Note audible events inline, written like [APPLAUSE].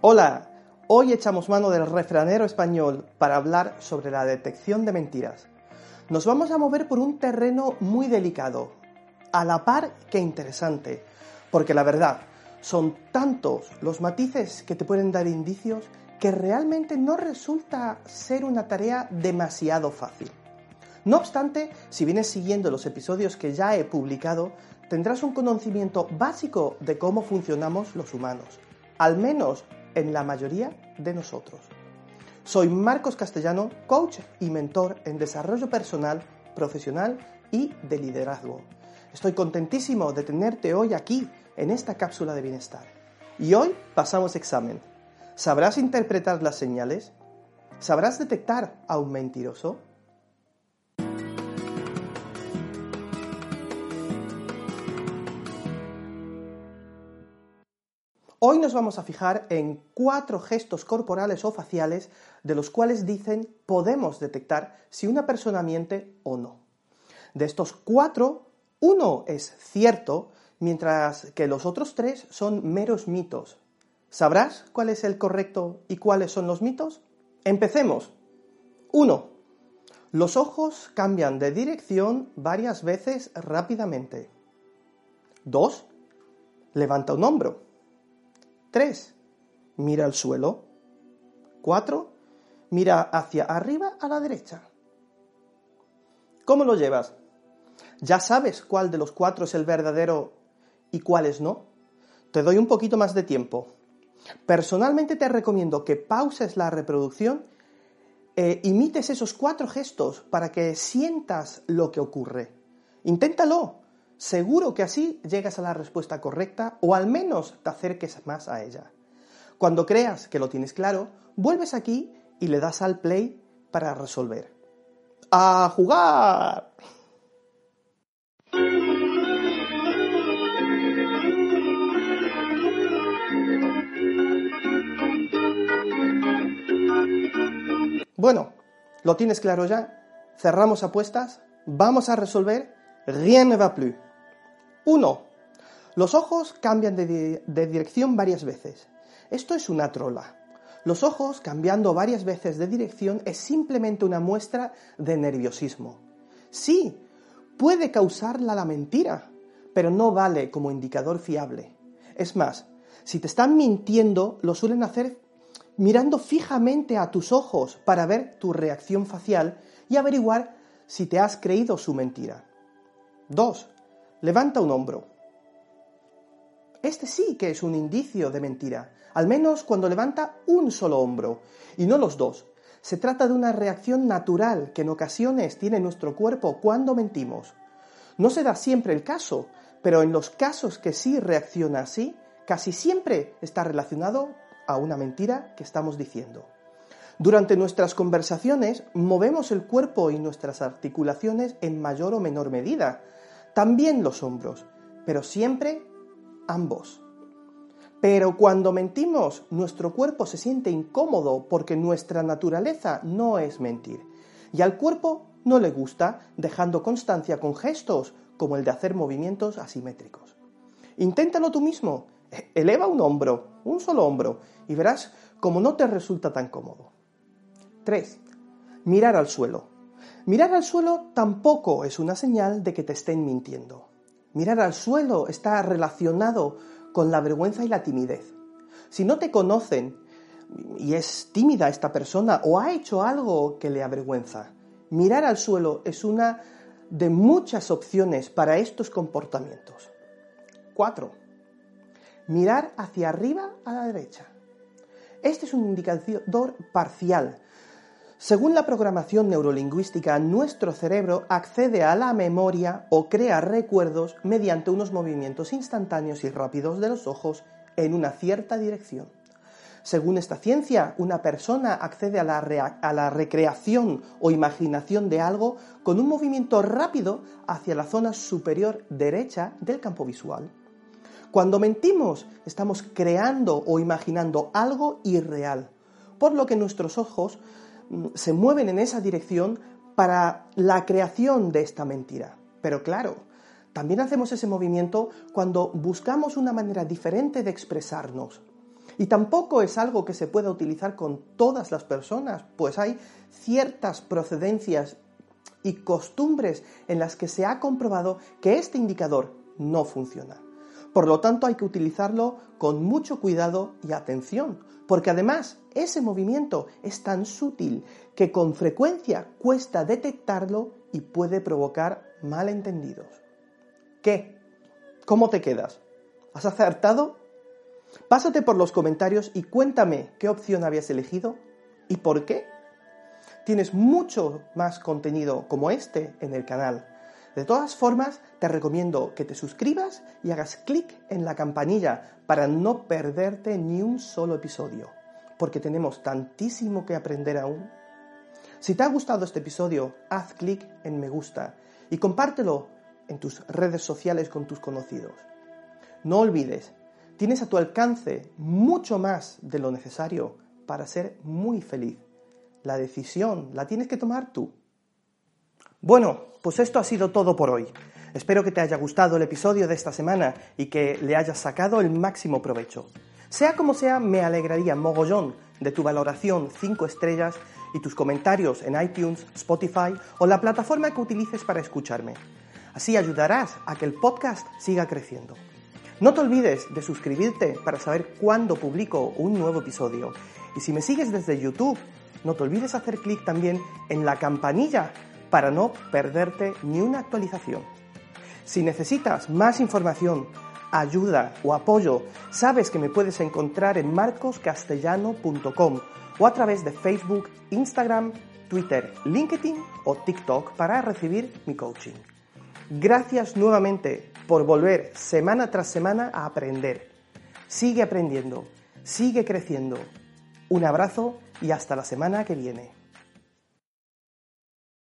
Hola, hoy echamos mano del refranero español para hablar sobre la detección de mentiras. Nos vamos a mover por un terreno muy delicado, a la par que interesante, porque la verdad, son tantos los matices que te pueden dar indicios que realmente no resulta ser una tarea demasiado fácil. No obstante, si vienes siguiendo los episodios que ya he publicado, tendrás un conocimiento básico de cómo funcionamos los humanos, al menos en la mayoría de nosotros. Soy Marcos Castellano, coach y mentor en desarrollo personal, profesional y de liderazgo. Estoy contentísimo de tenerte hoy aquí en esta cápsula de bienestar. Y hoy pasamos examen. ¿Sabrás interpretar las señales? ¿Sabrás detectar a un mentiroso? Hoy nos vamos a fijar en cuatro gestos corporales o faciales de los cuales dicen podemos detectar si una persona miente o no. De estos cuatro, uno es cierto, mientras que los otros tres son meros mitos. ¿Sabrás cuál es el correcto y cuáles son los mitos? Empecemos. 1. Los ojos cambian de dirección varias veces rápidamente. 2. Levanta un hombro. 3. Mira al suelo. 4. Mira hacia arriba a la derecha. ¿Cómo lo llevas? ¿Ya sabes cuál de los cuatro es el verdadero y cuáles no? Te doy un poquito más de tiempo. Personalmente te recomiendo que pauses la reproducción e imites esos cuatro gestos para que sientas lo que ocurre. Inténtalo. Seguro que así llegas a la respuesta correcta o al menos te acerques más a ella. Cuando creas que lo tienes claro, vuelves aquí y le das al play para resolver. ¡A jugar! Bueno, ¿lo tienes claro ya? Cerramos apuestas, vamos a resolver. Rien ne va plus. 1. Los ojos cambian de, dirección varias veces. Esto es una trola. Los ojos cambiando varias veces de dirección es simplemente una muestra de nerviosismo. Sí, puede causarla la mentira, pero no vale como indicador fiable. Es más, si te están mintiendo, lo suelen hacer mirando fijamente a tus ojos para ver tu reacción facial y averiguar si te has creído su mentira. 2. Levanta un hombro. Este sí que es un indicio de mentira, al menos cuando levanta un solo hombro, y no los dos. Se trata de una reacción natural que en ocasiones tiene nuestro cuerpo cuando mentimos. No se da siempre el caso, pero en los casos que sí reacciona así, casi siempre está relacionado a una mentira que estamos diciendo. Durante nuestras conversaciones movemos el cuerpo y nuestras articulaciones en mayor o menor medida, también los hombros, pero siempre ambos. Pero cuando mentimos, nuestro cuerpo se siente incómodo porque nuestra naturaleza no es mentir. Y al cuerpo no le gusta, dejando constancia con gestos como el de hacer movimientos asimétricos. Inténtalo tú mismo. [LAUGHS] Eleva un hombro, un solo hombro, y verás cómo no te resulta tan cómodo. 3. Mirar al suelo. Mirar al suelo tampoco es una señal de que te estén mintiendo. Mirar al suelo está relacionado con la vergüenza y la timidez. Si no te conocen y es tímida esta persona o ha hecho algo que le avergüenza, mirar al suelo es una de muchas opciones para estos comportamientos. 4. Mirar hacia arriba a la derecha. Este es un indicador parcial según la programación neurolingüística, nuestro cerebro accede a la memoria o crea recuerdos mediante unos movimientos instantáneos y rápidos de los ojos en una cierta dirección. Según esta ciencia, una persona accede a la, recreación o imaginación de algo con un movimiento rápido hacia la zona superior derecha del campo visual. Cuando mentimos, estamos creando o imaginando algo irreal, por lo que nuestros ojos se mueven en esa dirección para la creación de esta mentira. Pero claro, también hacemos ese movimiento cuando buscamos una manera diferente de expresarnos. Y tampoco es algo que se pueda utilizar con todas las personas, pues hay ciertas procedencias y costumbres en las que se ha comprobado que este indicador no funciona. Por lo tanto, hay que utilizarlo con mucho cuidado y atención, porque además ese movimiento es tan sutil que con frecuencia cuesta detectarlo y puede provocar malentendidos. ¿Qué? ¿Cómo te quedas? ¿Has acertado? Pásate por los comentarios y cuéntame qué opción habías elegido y por qué. Tienes mucho más contenido como este en el canal. De todas formas, te recomiendo que te suscribas y hagas clic en la campanilla para no perderte ni un solo episodio, porque tenemos tantísimo que aprender aún. Si te ha gustado este episodio, haz clic en me gusta y compártelo en tus redes sociales con tus conocidos. No olvides, tienes a tu alcance mucho más de lo necesario para ser muy feliz. La decisión la tienes que tomar tú. Bueno, pues esto ha sido todo por hoy. Espero que te haya gustado el episodio de esta semana y que le hayas sacado el máximo provecho. Sea como sea, me alegraría mogollón de tu valoración 5 estrellas y tus comentarios en iTunes, Spotify o la plataforma que utilices para escucharme. Así ayudarás a que el podcast siga creciendo. No te olvides de suscribirte para saber cuándo publico un nuevo episodio. Y si me sigues desde YouTube, no te olvides hacer clic también en la campanilla para no perderte ni una actualización. Si necesitas más información, ayuda o apoyo, sabes que me puedes encontrar en marcoscastellano.com o a través de Facebook, Instagram, Twitter, LinkedIn o TikTok para recibir mi coaching. Gracias nuevamente por volver semana tras semana a aprender. Sigue aprendiendo, sigue creciendo. Un abrazo y hasta la semana que viene.